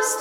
aus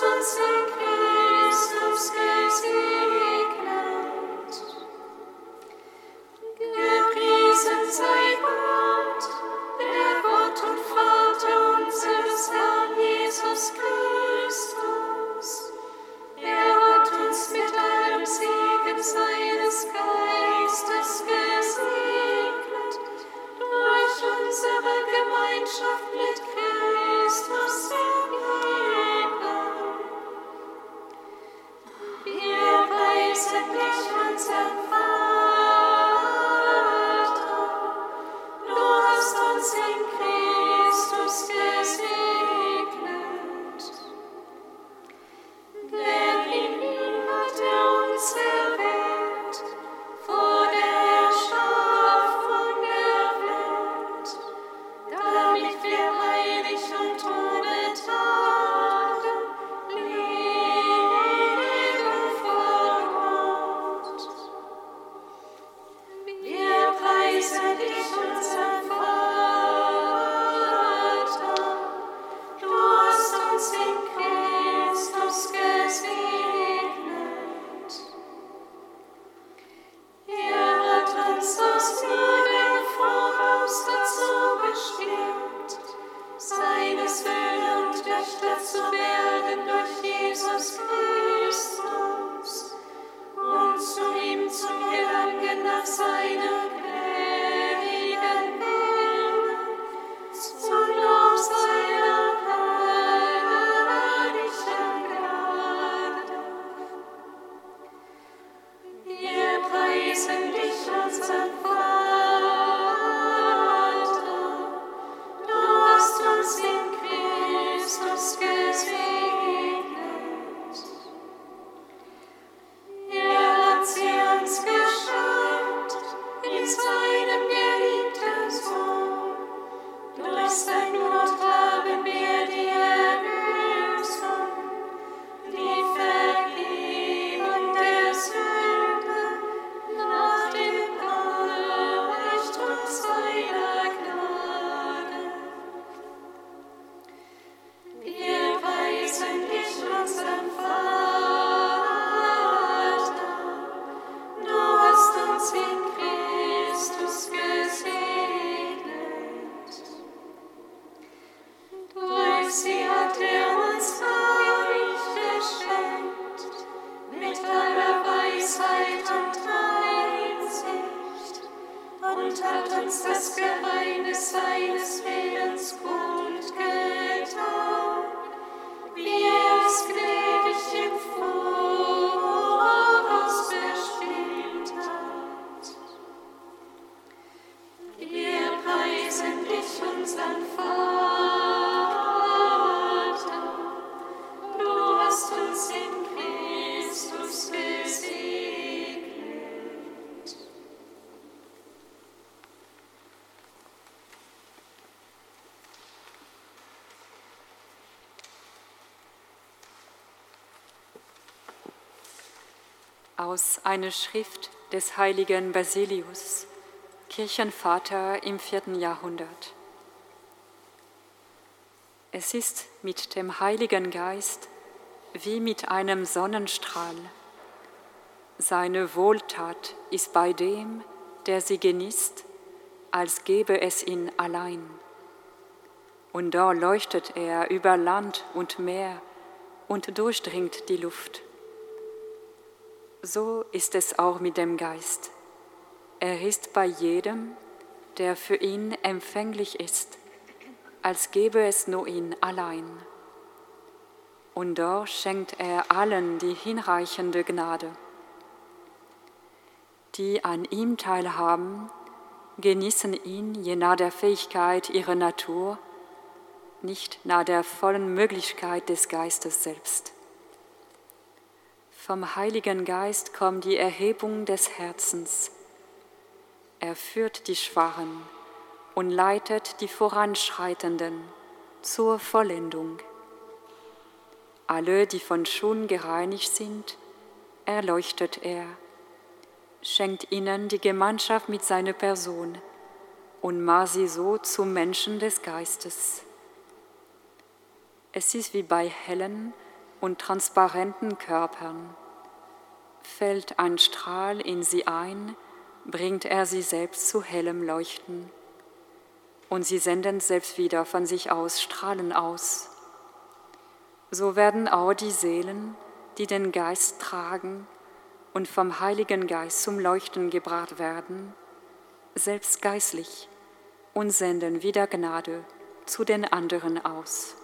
einer Schrift des heiligen Basilius, Kirchenvater im vierten Jahrhundert. Es ist mit dem Heiligen Geist wie mit einem Sonnenstrahl. Seine Wohltat ist bei dem, der sie genießt, als gebe es ihn allein. Und da leuchtet er über Land und Meer und durchdringt die Luft so ist es auch mit dem Geist. Er ist bei jedem, der für ihn empfänglich ist, als gäbe es nur ihn allein. und doch schenkt er allen die hinreichende Gnade. Die an ihm teilhaben, genießen ihn je nach der Fähigkeit ihrer Natur, nicht nach der vollen Möglichkeit des Geistes selbst. Vom Heiligen Geist kommt die Erhebung des Herzens. Er führt die Schwachen und leitet die Voranschreitenden zur Vollendung. Alle, die von Schuld gereinigt sind, erleuchtet er, schenkt ihnen die Gemeinschaft mit seiner Person und macht sie so zu Menschen des Geistes. Es ist wie bei hellen und transparenten Körpern. Fällt ein Strahl in sie ein, bringt er sie selbst zu hellem Leuchten. Und sie senden selbst wieder von sich aus Strahlen aus so werden auch die Seelen, die den Geist tragen und vom Heiligen Geist zum Leuchten gebracht werden, selbst geistlich und senden wieder Gnade zu den anderen aus.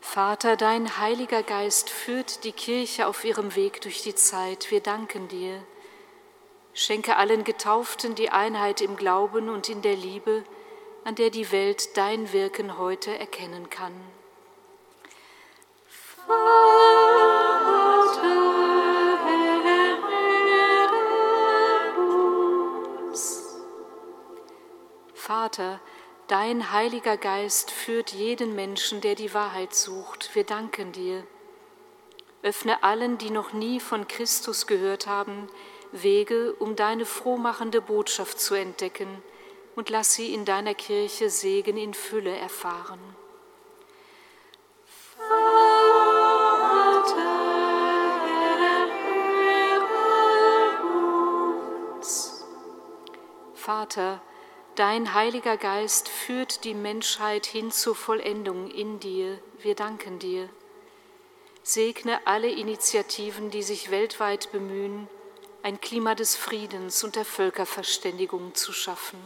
Vater, dein Heiliger Geist führt die Kirche auf ihrem Weg durch die Zeit. Wir danken dir. Schenke allen Getauften die Einheit im Glauben und in der Liebe, an der die Welt dein Wirken heute erkennen kann. Vater, Vater, dein Heiliger Geist führt jeden Menschen, der die Wahrheit sucht. Wir danken dir. Öffne allen, die noch nie von Christus gehört haben, Wege, um deine frohmachende Botschaft zu entdecken und lass sie in deiner Kirche Segen in Fülle erfahren. Vater, dein Heiliger Geist führt die Menschheit hin zur Vollendung in dir. Wir danken dir. Segne alle Initiativen, die sich weltweit bemühen, ein Klima des Friedens und der Völkerverständigung zu schaffen.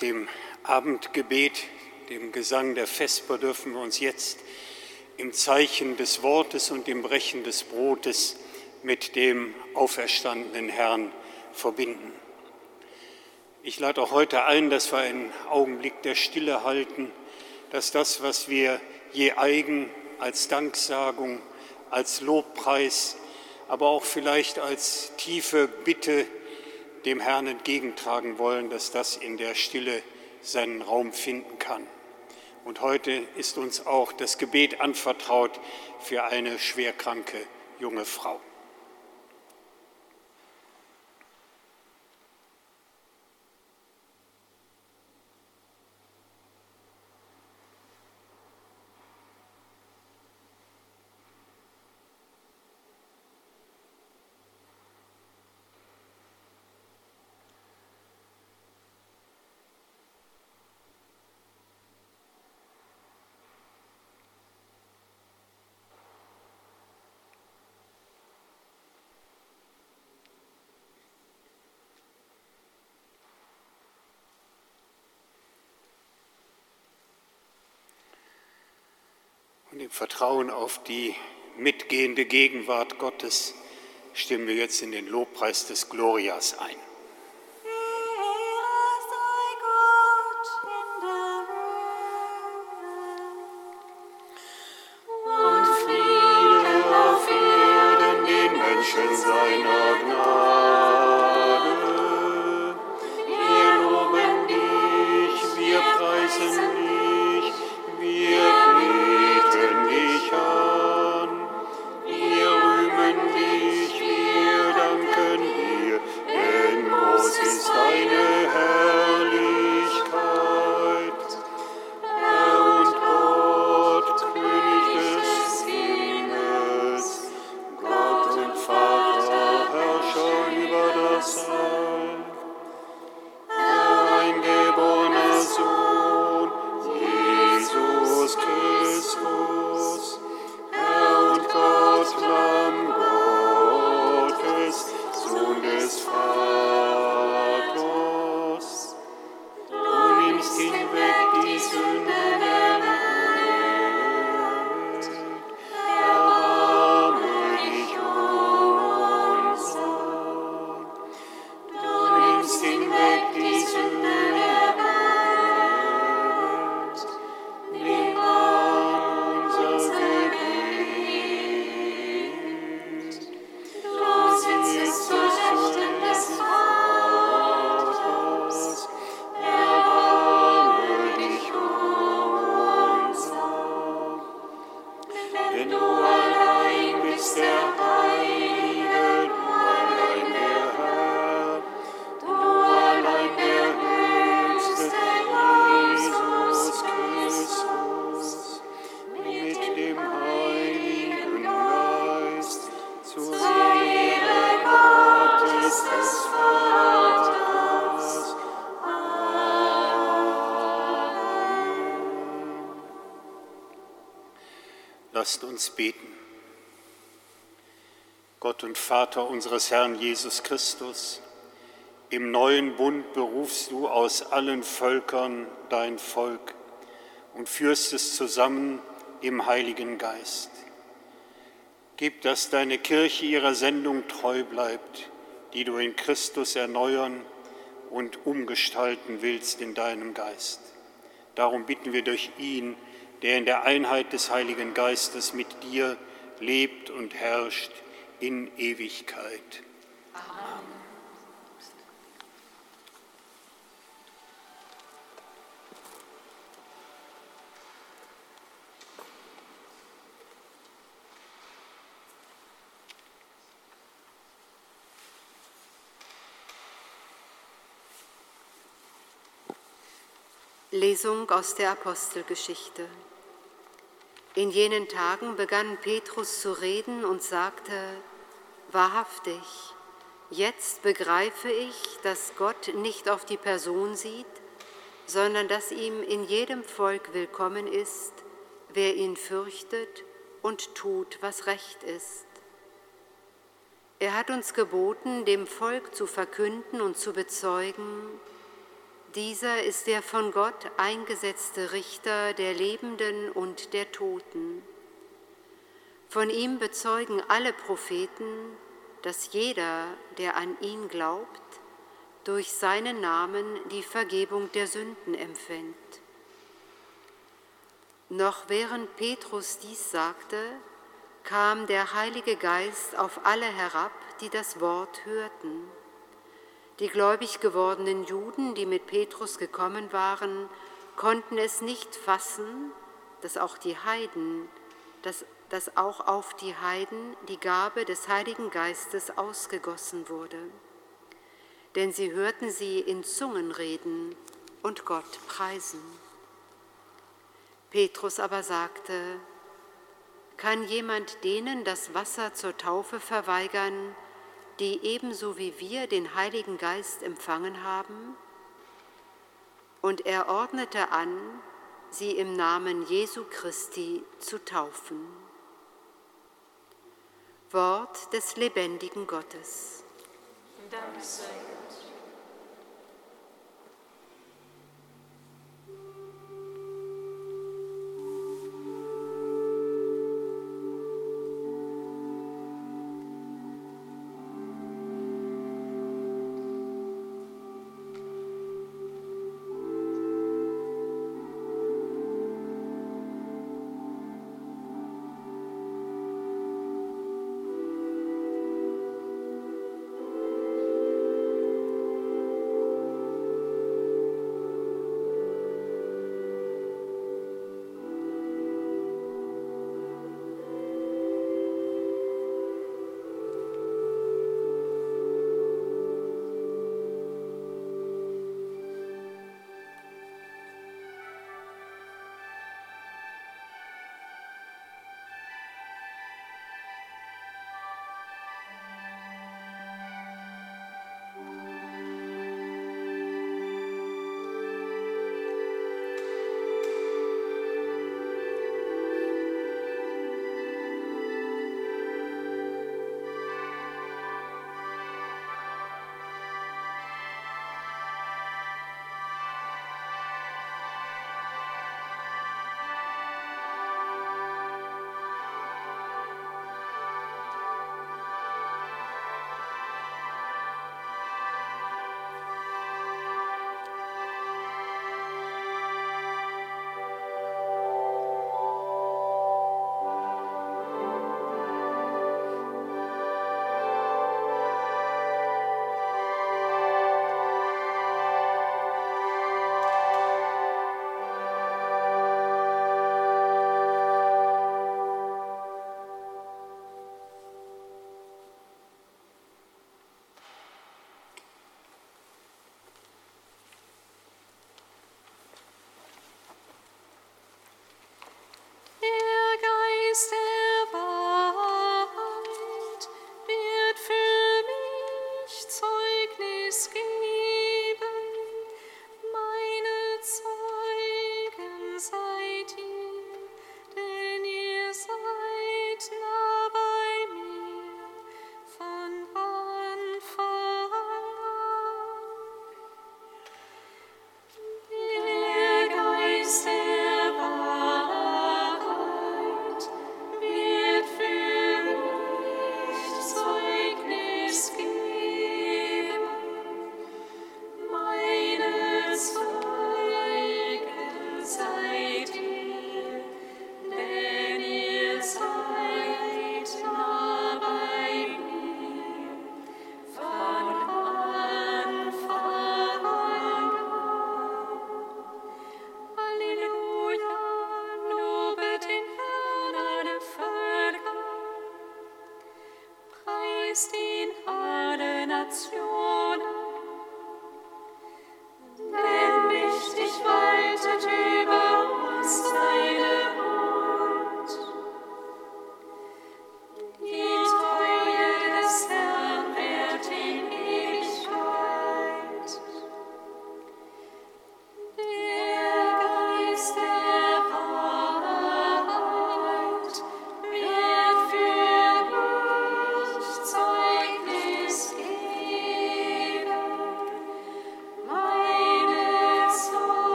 Dem Abendgebet, dem Gesang der Vesper, dürfen wir uns jetzt im Zeichen des Wortes und dem Brechen des Brotes mit dem auferstandenen Herrn verbinden. Ich lade auch heute ein, dass wir einen Augenblick der Stille halten, dass das, was wir je eigen als Danksagung, als Lobpreis, aber auch vielleicht als tiefe Bitte dem Herrn entgegentragen wollen, dass das in der Stille seinen Raum finden kann. Und heute ist uns auch das Gebet anvertraut für eine schwerkranke junge Frau. Im Vertrauen auf die mitgehende Gegenwart Gottes stimmen wir jetzt in den Lobpreis des Glorias ein. Lasst uns beten. Gott und Vater unseres Herrn Jesus Christus, im neuen Bund berufst du aus allen Völkern dein Volk und führst es zusammen im Heiligen Geist. Gib, dass deine Kirche ihrer Sendung treu bleibt, die du in Christus erneuern und umgestalten willst in deinem Geist. Darum bitten wir durch ihn, der in der Einheit des Heiligen Geistes mit dir lebt und herrscht in Ewigkeit. Lesung aus der Apostelgeschichte. In jenen Tagen begann Petrus zu reden und sagte, wahrhaftig, jetzt begreife ich, dass Gott nicht auf die Person sieht, sondern dass ihm in jedem Volk willkommen ist, wer ihn fürchtet und tut, was recht ist. Er hat uns geboten, dem Volk zu verkünden und zu bezeugen, Dieser ist der von Gott eingesetzte Richter der Lebenden und der Toten. Von ihm bezeugen alle Propheten, dass jeder, der an ihn glaubt, durch seinen Namen die Vergebung der Sünden empfängt. Noch während Petrus dies sagte, kam der Heilige Geist auf alle herab, die das Wort hörten. Die gläubig gewordenen Juden, die mit Petrus gekommen waren, konnten es nicht fassen, dass auch die Heiden, dass, dass auch auf die Heiden die Gabe des Heiligen Geistes ausgegossen wurde. Denn sie hörten sie in Zungen reden und Gott preisen. Petrus aber sagte, kann jemand denen das Wasser zur Taufe verweigern, die ebenso wie wir den Heiligen Geist empfangen haben? Und er ordnete an, sie im Namen Jesu Christi zu taufen. Wort des lebendigen Gottes. Dank sei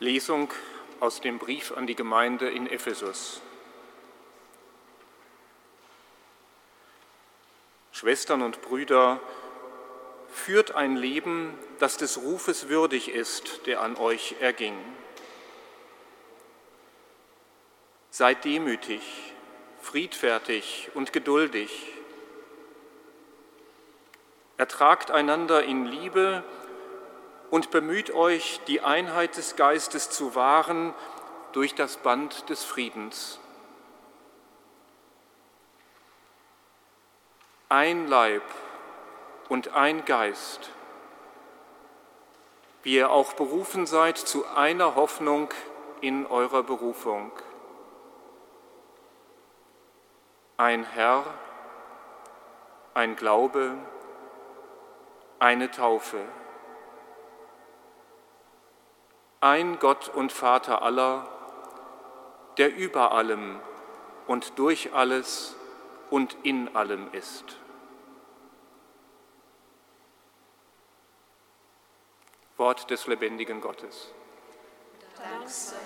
Lesung aus dem Brief an die Gemeinde in Ephesus. Schwestern und Brüder, führt ein Leben, das des Rufes würdig ist, der an euch erging. Seid demütig, friedfertig und geduldig. Ertragt einander in Liebe und bemüht euch, die Einheit des Geistes zu wahren durch das Band des Friedens. Ein Leib und ein Geist, wie ihr auch berufen seid zu einer Hoffnung in eurer Berufung. Ein Herr, ein Glaube, eine Taufe ein Gott und Vater aller, der über allem und durch alles und in allem ist. Wort des lebendigen Gottes. Dank sei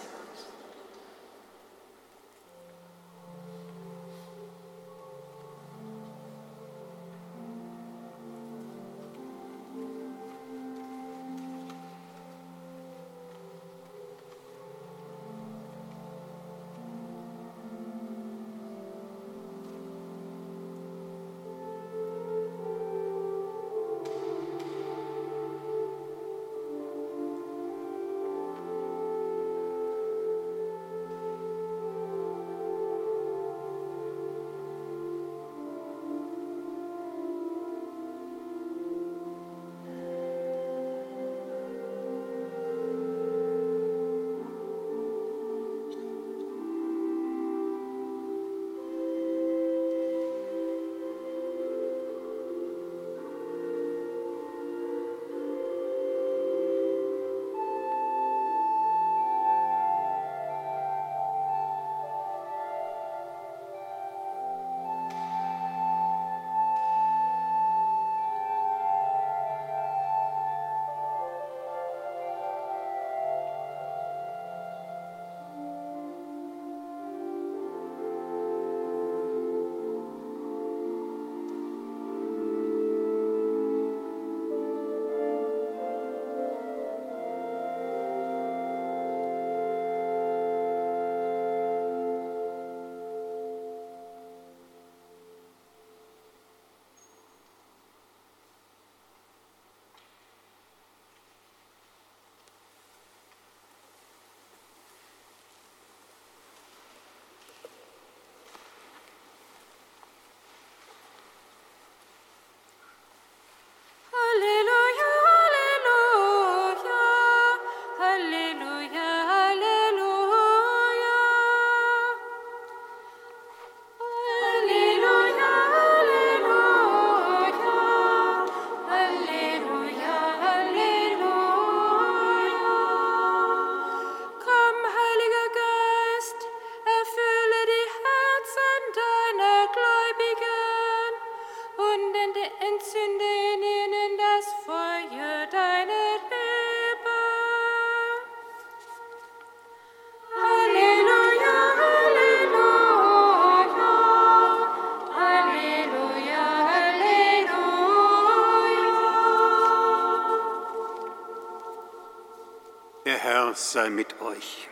sei mit euch.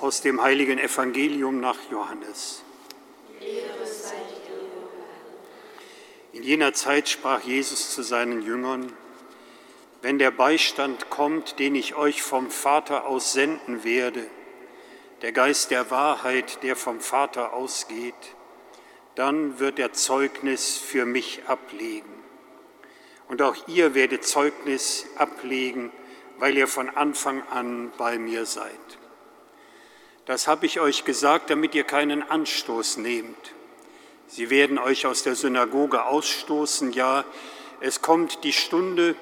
Aus dem heiligen Evangelium nach Johannes. In jener Zeit sprach Jesus zu seinen Jüngern, wenn der Beistand kommt, den ich euch vom Vater aus senden werde, der Geist der Wahrheit, der vom Vater ausgeht, dann wird er Zeugnis für mich ablegen. Und auch ihr werdet Zeugnis ablegen, weil ihr von Anfang an bei mir seid. Das habe ich euch gesagt, damit ihr keinen Anstoß nehmt. Sie werden euch aus der Synagoge ausstoßen, ja, es kommt die Stunde,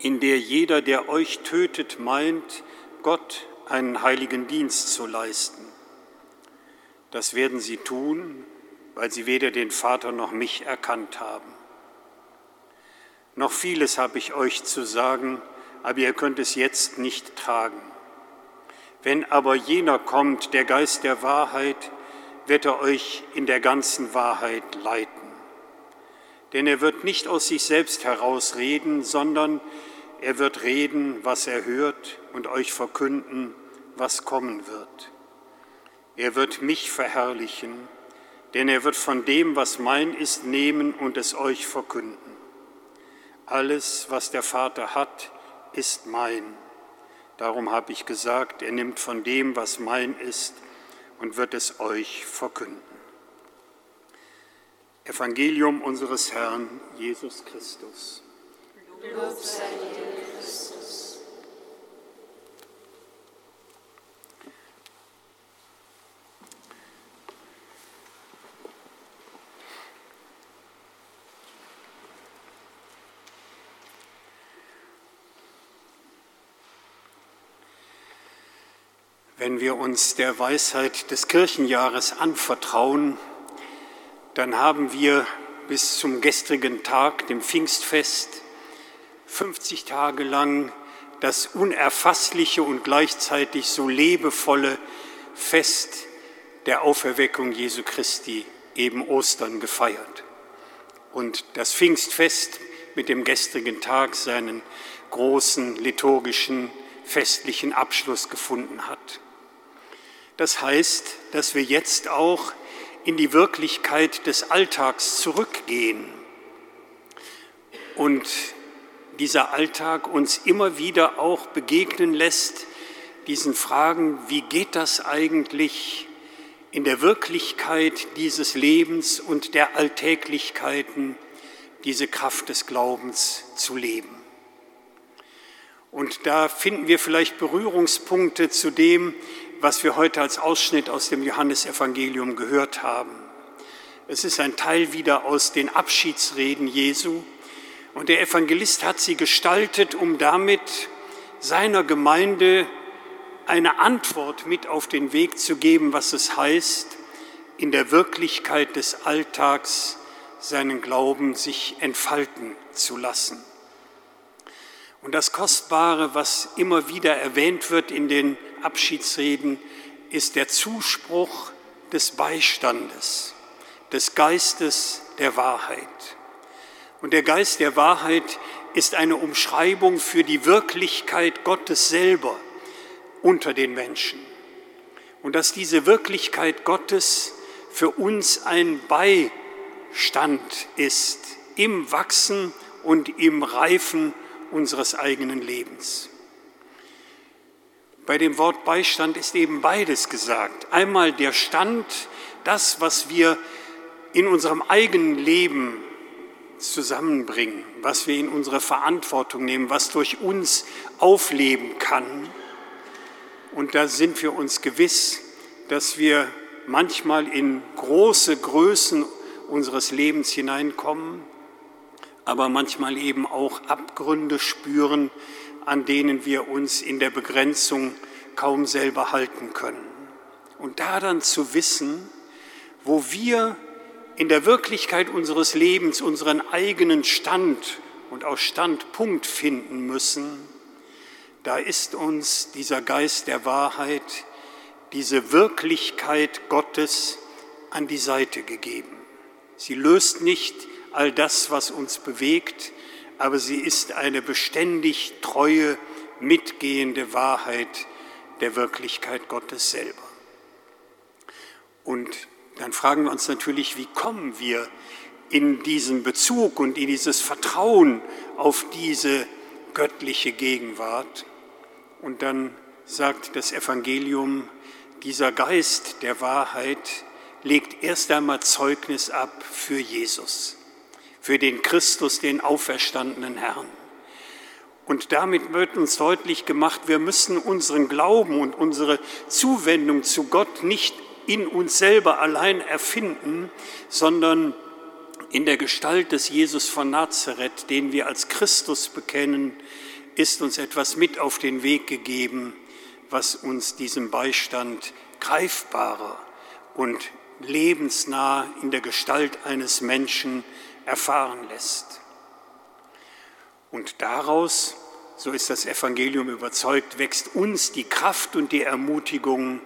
in der jeder, der euch tötet, meint, Gott einen heiligen Dienst zu leisten. Das werden sie tun, weil sie weder den Vater noch mich erkannt haben. Noch vieles habe ich euch zu sagen, aber ihr könnt es jetzt nicht tragen. Wenn aber jener kommt, der Geist der Wahrheit, wird er euch in der ganzen Wahrheit leiten. Denn er wird nicht aus sich selbst heraus reden, sondern er wird reden, was er hört und euch verkünden, was kommen wird. Er wird mich verherrlichen, denn er wird von dem, was mein ist, nehmen und es euch verkünden. Alles, was der Vater hat, ist mein. Darum habe ich gesagt, er nimmt von dem, was mein ist, und wird es euch verkünden. Evangelium unseres Herrn Jesus Christus. Lob sei dir, Wenn wir uns der Weisheit des Kirchenjahres anvertrauen, dann haben wir bis zum gestrigen Tag, dem Pfingstfest, 50 Tage lang das unerfassliche und gleichzeitig so lebevolle Fest der Auferweckung Jesu Christi, eben Ostern, gefeiert. Und das Pfingstfest mit dem gestrigen Tag seinen großen liturgischen festlichen Abschluss gefunden hat. Das heißt, dass wir jetzt auch in die Wirklichkeit des Alltags zurückgehen und dieser Alltag uns immer wieder auch begegnen lässt, diesen Fragen, wie geht das eigentlich in der Wirklichkeit dieses Lebens und der Alltäglichkeiten, diese Kraft des Glaubens zu leben. Und da finden wir vielleicht Berührungspunkte zu dem, was wir heute als Ausschnitt aus dem Johannesevangelium gehört haben. Es ist ein Teil wieder aus den Abschiedsreden Jesu und der Evangelist hat sie gestaltet, um damit seiner Gemeinde eine Antwort mit auf den Weg zu geben, was es heißt, in der Wirklichkeit des Alltags seinen Glauben sich entfalten zu lassen. Und das Kostbare, was immer wieder erwähnt wird in den Abschiedsreden ist der Zuspruch des Beistandes, des Geistes der Wahrheit. Und der Geist der Wahrheit ist eine Umschreibung für die Wirklichkeit Gottes selber unter den Menschen. Und dass diese Wirklichkeit Gottes für uns ein Beistand ist im Wachsen und im Reifen unseres eigenen Lebens. Bei dem Wort Beistand ist eben beides gesagt. Einmal der Stand, das, was wir in unserem eigenen Leben zusammenbringen, was wir in unsere Verantwortung nehmen, was durch uns aufleben kann. Und da sind wir uns gewiss, dass wir manchmal in große Größen unseres Lebens hineinkommen, aber manchmal eben auch Abgründe spüren, an denen wir uns in der Begrenzung kaum selber halten können. Und da dann zu wissen, wo wir in der Wirklichkeit unseres Lebens unseren eigenen Stand und auch Standpunkt finden müssen, da ist uns dieser Geist der Wahrheit, diese Wirklichkeit Gottes an die Seite gegeben. Sie löst nicht all das, was uns bewegt, aber sie ist eine beständig treue, mitgehende Wahrheit der Wirklichkeit Gottes selber. Und dann fragen wir uns natürlich, wie kommen wir in diesen Bezug und in dieses Vertrauen auf diese göttliche Gegenwart? Und dann sagt das Evangelium, dieser Geist der Wahrheit legt erst einmal Zeugnis ab für Jesus für den Christus, den auferstandenen Herrn. Und damit wird uns deutlich gemacht, wir müssen unseren Glauben und unsere Zuwendung zu Gott nicht in uns selber allein erfinden, sondern in der Gestalt des Jesus von Nazareth, den wir als Christus bekennen, ist uns etwas mit auf den Weg gegeben, was uns diesem Beistand greifbarer und lebensnah in der Gestalt eines Menschen erfahren lässt. Und daraus so ist das Evangelium überzeugt, wächst uns die Kraft und die Ermutigung,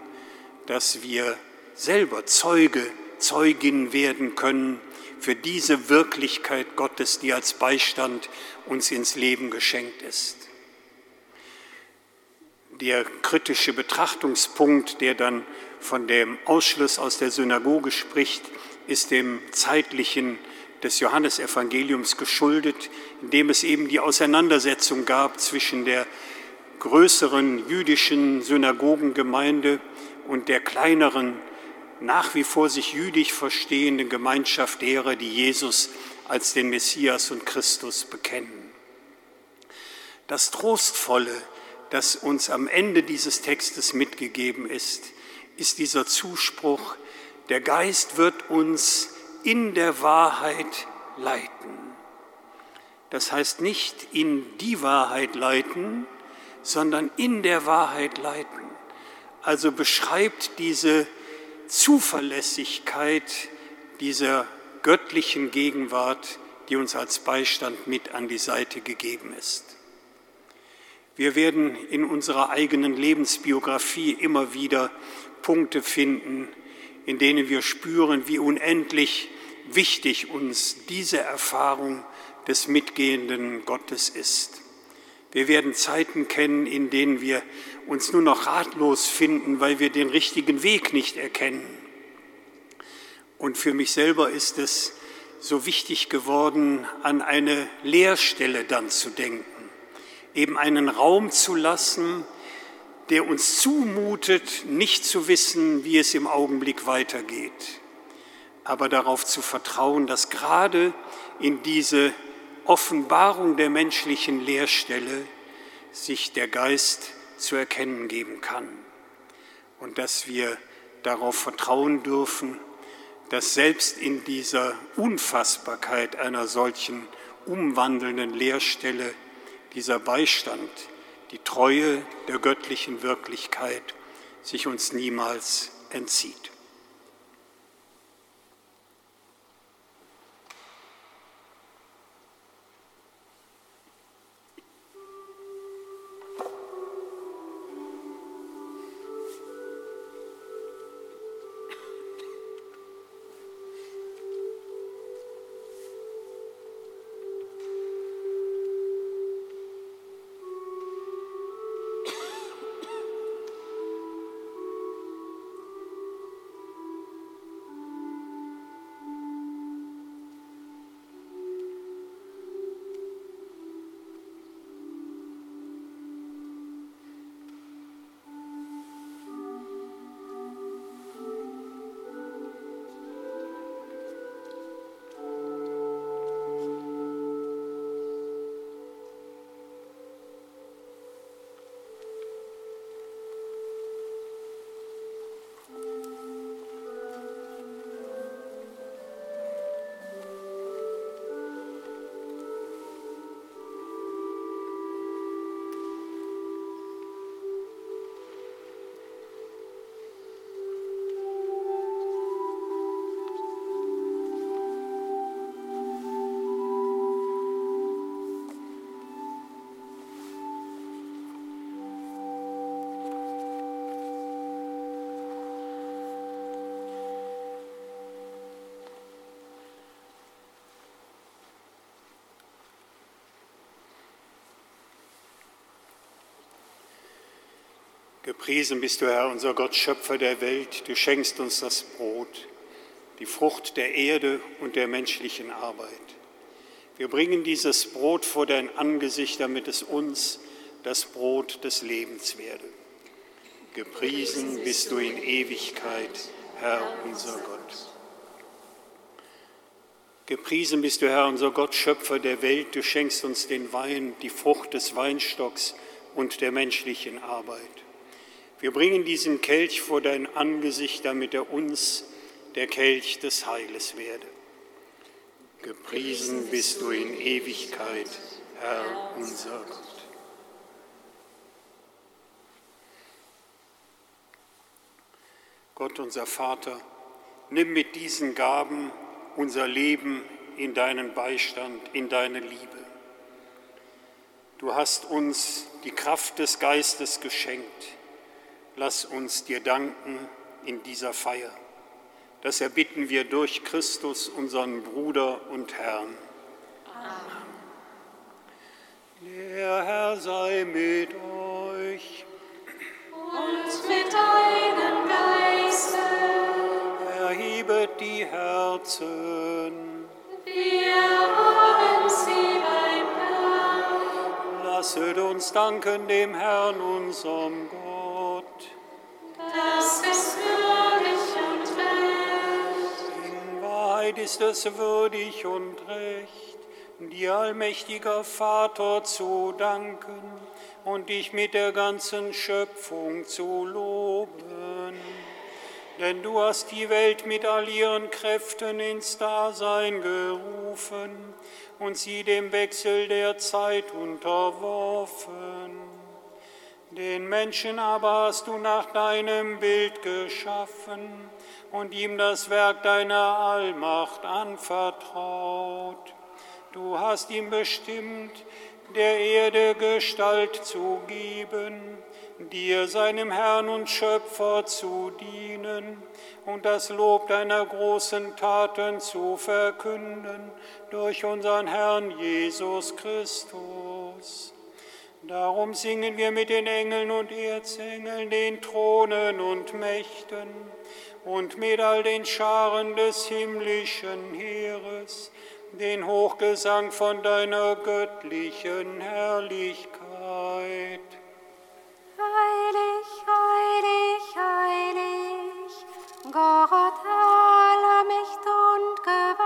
dass wir selber Zeuge, Zeugin werden können für diese Wirklichkeit Gottes, die als Beistand uns ins Leben geschenkt ist. Der kritische Betrachtungspunkt, der dann von dem Ausschluss aus der Synagoge spricht, ist dem zeitlichen des Johannesevangeliums geschuldet, in dem es eben die Auseinandersetzung gab zwischen der größeren jüdischen Synagogengemeinde und der kleineren, nach wie vor sich jüdisch verstehenden Gemeinschaft derer, die Jesus als den Messias und Christus bekennen. Das Trostvolle, das uns am Ende dieses Textes mitgegeben ist, ist dieser Zuspruch, der Geist wird uns in der Wahrheit leiten. Das heißt nicht in die Wahrheit leiten, sondern in der Wahrheit leiten. Also beschreibt diese Zuverlässigkeit dieser göttlichen Gegenwart, die uns als Beistand mit an die Seite gegeben ist. Wir werden in unserer eigenen Lebensbiografie immer wieder Punkte finden, in denen wir spüren, wie unendlich wichtig uns diese Erfahrung des mitgehenden Gottes ist. Wir werden Zeiten kennen, in denen wir uns nur noch ratlos finden, weil wir den richtigen Weg nicht erkennen. Und für mich selber ist es so wichtig geworden, an eine Leerstelle dann zu denken, eben einen Raum zu lassen, der uns zumutet, nicht zu wissen, wie es im Augenblick weitergeht aber darauf zu vertrauen, dass gerade in diese Offenbarung der menschlichen Leerstelle sich der Geist zu erkennen geben kann und dass wir darauf vertrauen dürfen, dass selbst in dieser Unfassbarkeit einer solchen umwandelnden Leerstelle dieser Beistand, die Treue der göttlichen Wirklichkeit sich uns niemals entzieht. Gepriesen bist du, Herr, unser Gott, Schöpfer der Welt. Du schenkst uns das Brot, die Frucht der Erde und der menschlichen Arbeit. Wir bringen dieses Brot vor dein Angesicht, damit es uns das Brot des Lebens werde. Gepriesen bist du in Ewigkeit, Herr unser Gott. Gepriesen bist du, Herr, unser Gott, Schöpfer der Welt. Du schenkst uns den Wein, die Frucht des Weinstocks und der menschlichen Arbeit. Wir bringen diesen Kelch vor dein Angesicht, damit er uns der Kelch des Heiles werde. Gepriesen bist du in Ewigkeit, Herr unser Gott. Gott unser Vater, nimm mit diesen Gaben unser Leben in deinen Beistand, in deine Liebe. Du hast uns die Kraft des Geistes geschenkt. Lass uns dir danken in dieser Feier. Das erbitten wir durch Christus, unseren Bruder und Herrn. Amen. Der Herr sei mit euch. Und mit deinem Geiste. Erhebet die Herzen. Wir haben sie beim Herrn. Lasset uns danken dem Herrn, unserem Gott. Ist es würdig und recht, dir allmächtiger Vater zu danken und dich mit der ganzen Schöpfung zu loben. Denn du hast die Welt mit all ihren Kräften ins Dasein gerufen und sie dem Wechsel der Zeit unterworfen. Den Menschen aber hast du nach deinem Bild geschaffen und ihm das Werk deiner Allmacht anvertraut. Du hast ihm bestimmt, der Erde Gestalt zu geben dir, seinem Herrn und Schöpfer, zu dienen und das Lob deiner großen Taten zu verkünden durch unseren Herrn Jesus Christus. Darum singen wir mit den Engeln und Erzengeln, den Thronen und Mächten und mit all den Scharen des himmlischen Heeres, den Hochgesang von deiner göttlichen Herrlichkeit. Heilig, heilig, heilig, Gott aller Mächte und Gewalten.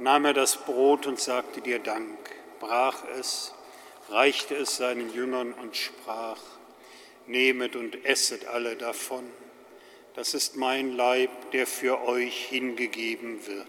nahm er das Brot und sagte dir Dank, brach es, reichte es seinen Jüngern und sprach, Nehmet und esset alle davon, das ist mein Leib, der für euch hingegeben wird.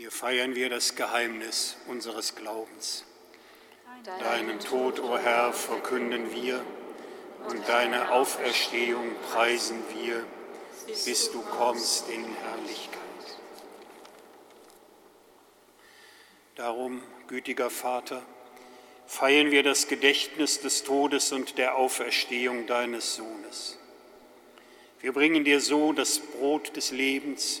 Hier feiern wir das Geheimnis unseres Glaubens. Deinen Tod, o Herr, verkünden wir und deine Auferstehung preisen wir, bis du kommst in Herrlichkeit. Darum, gütiger Vater, feiern wir das Gedächtnis des Todes und der Auferstehung deines Sohnes. Wir bringen dir so das Brot des Lebens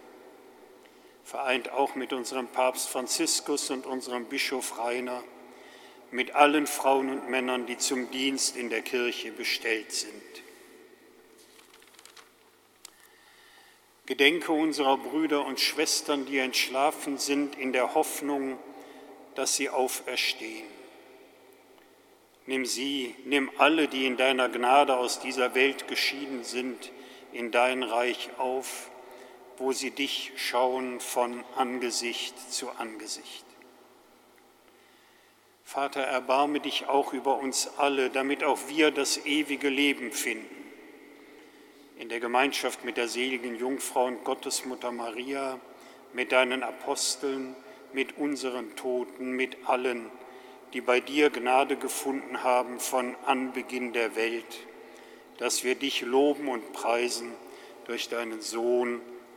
Vereint auch mit unserem Papst Franziskus und unserem Bischof Rainer, mit allen Frauen und Männern, die zum Dienst in der Kirche bestellt sind. Gedenke unserer Brüder und Schwestern, die entschlafen sind, in der Hoffnung, dass sie auferstehen. Nimm sie, nimm alle, die in deiner Gnade aus dieser Welt geschieden sind, in dein Reich auf, wo sie dich schauen von Angesicht zu Angesicht. Vater, erbarme dich auch über uns alle, damit auch wir das ewige Leben finden in der Gemeinschaft mit der seligen Jungfrau und Gottesmutter Maria, mit deinen Aposteln, mit unseren Toten, mit allen, die bei dir Gnade gefunden haben von Anbeginn der Welt, dass wir dich loben und preisen durch deinen Sohn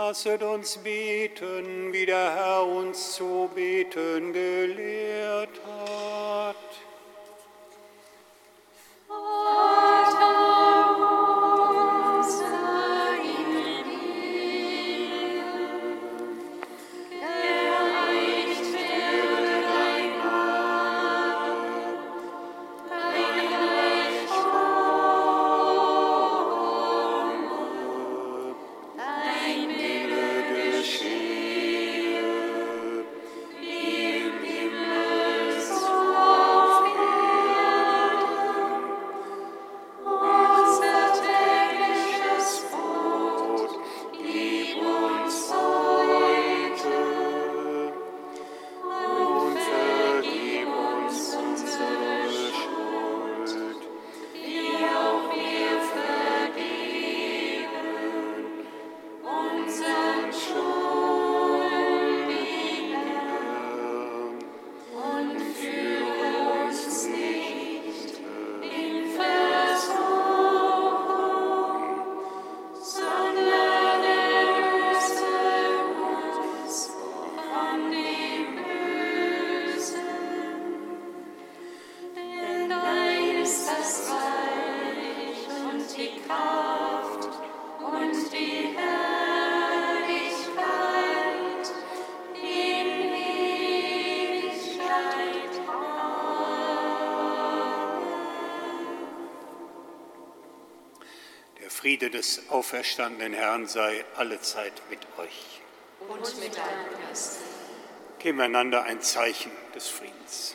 Lasset uns beten, wie der Herr uns zu beten gelehrt hat. Friede des auferstandenen Herrn sei allezeit mit euch. Und mit deinem Geist. Geben wir einander ein Zeichen des Friedens.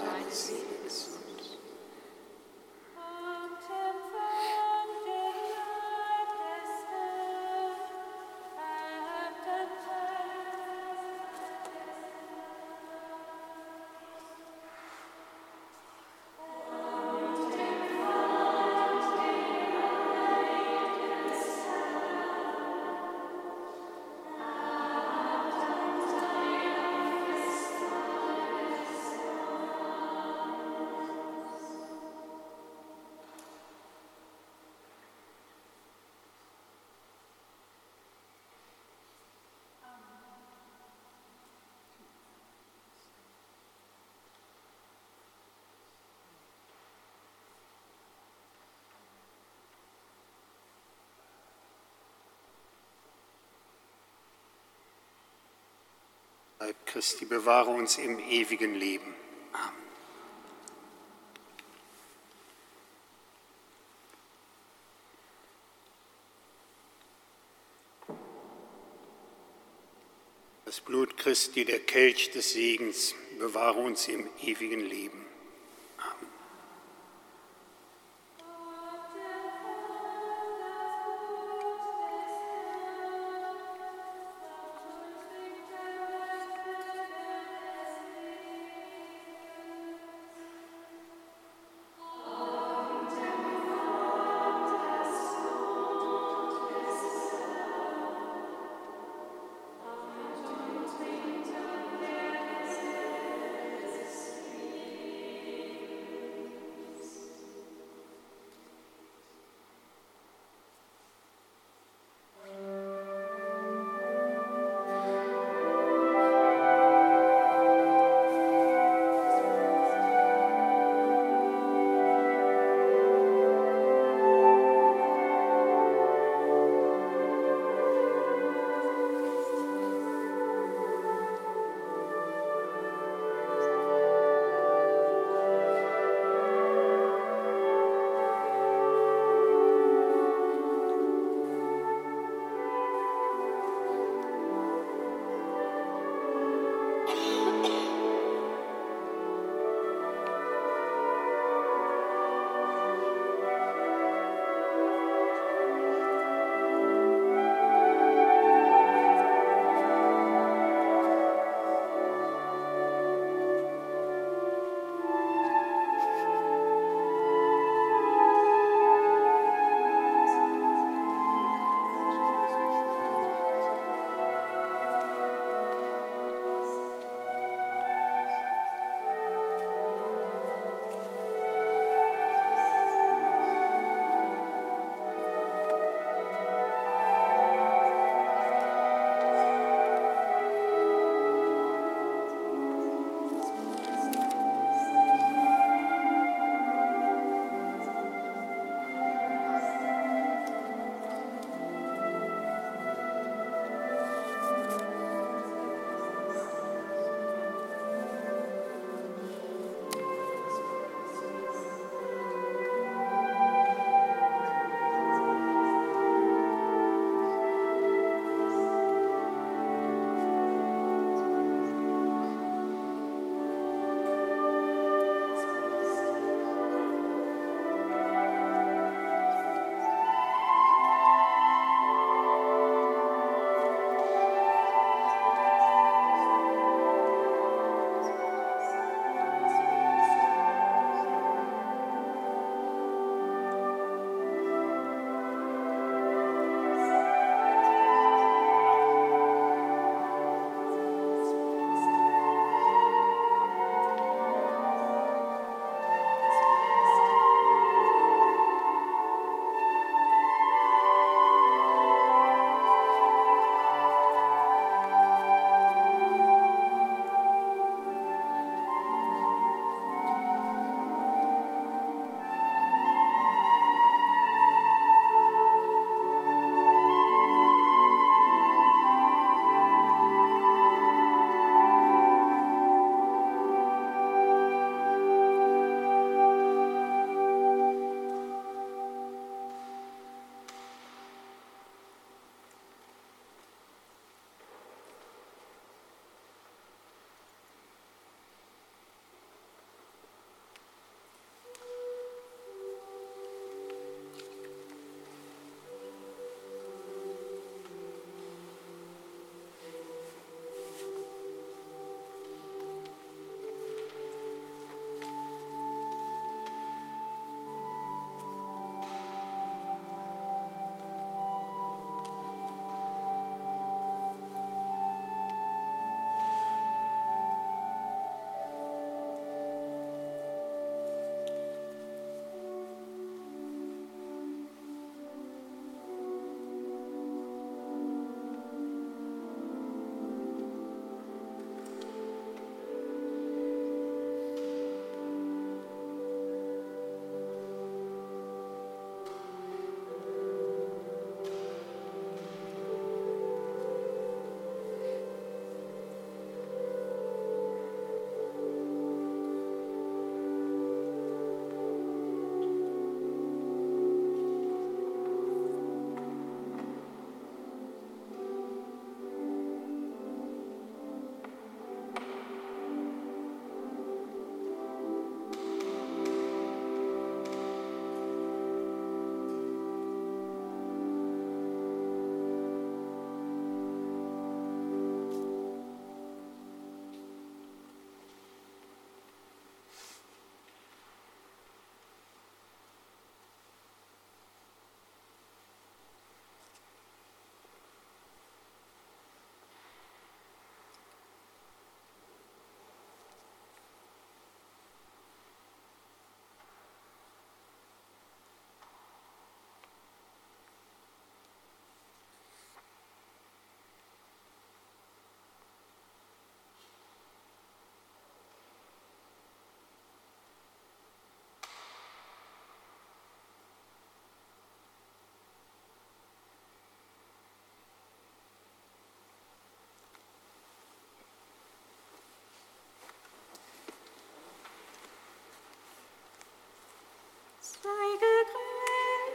Leib Christi, bewahre uns im ewigen Leben. Amen. Das Blut Christi, der Kelch des Segens, bewahre uns im ewigen Leben.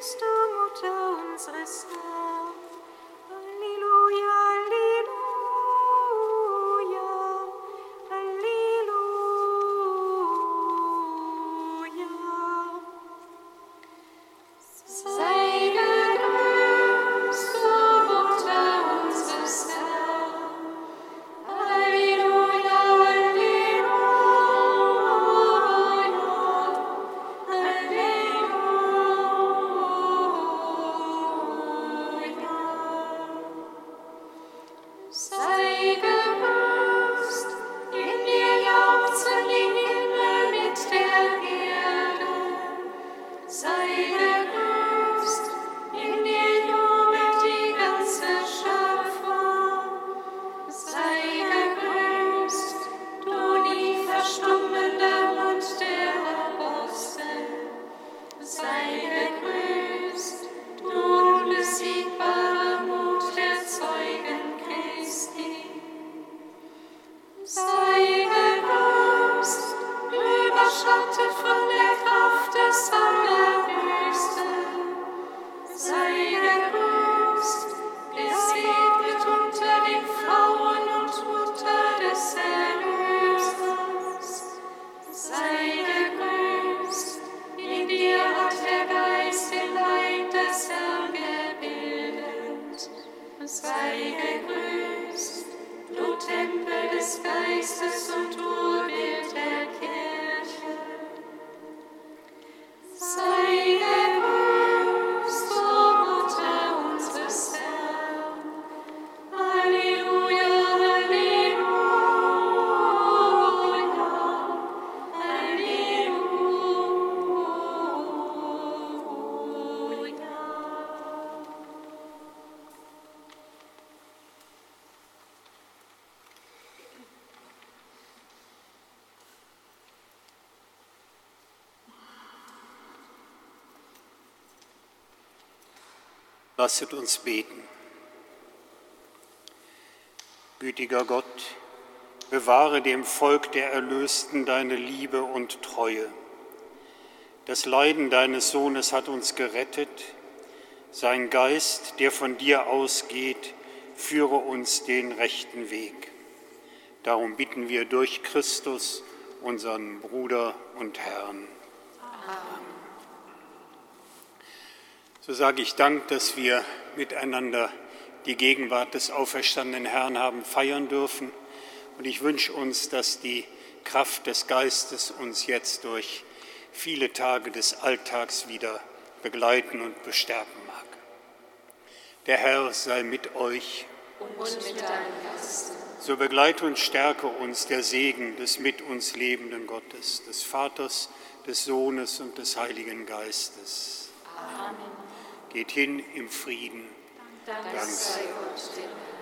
Christus, Mutter unseres Herrn. Sei gegrüßt, Lasset uns beten. Gütiger Gott, bewahre dem Volk der Erlösten deine Liebe und Treue. Das Leiden deines Sohnes hat uns gerettet. Sein Geist, der von dir ausgeht, führe uns den rechten Weg. Darum bitten wir durch Christus, unseren Bruder und Herrn. So sage ich Dank, dass wir miteinander die Gegenwart des auferstandenen Herrn haben feiern dürfen. Und ich wünsche uns, dass die Kraft des Geistes uns jetzt durch viele Tage des Alltags wieder begleiten und bestärken mag. Der Herr sei mit euch. Und mit deinem Geist. So begleite und stärke uns der Segen des mit uns lebenden Gottes, des Vaters, des Sohnes und des Heiligen Geistes. Amen. Geht hin im Frieden. Dank sei Gott.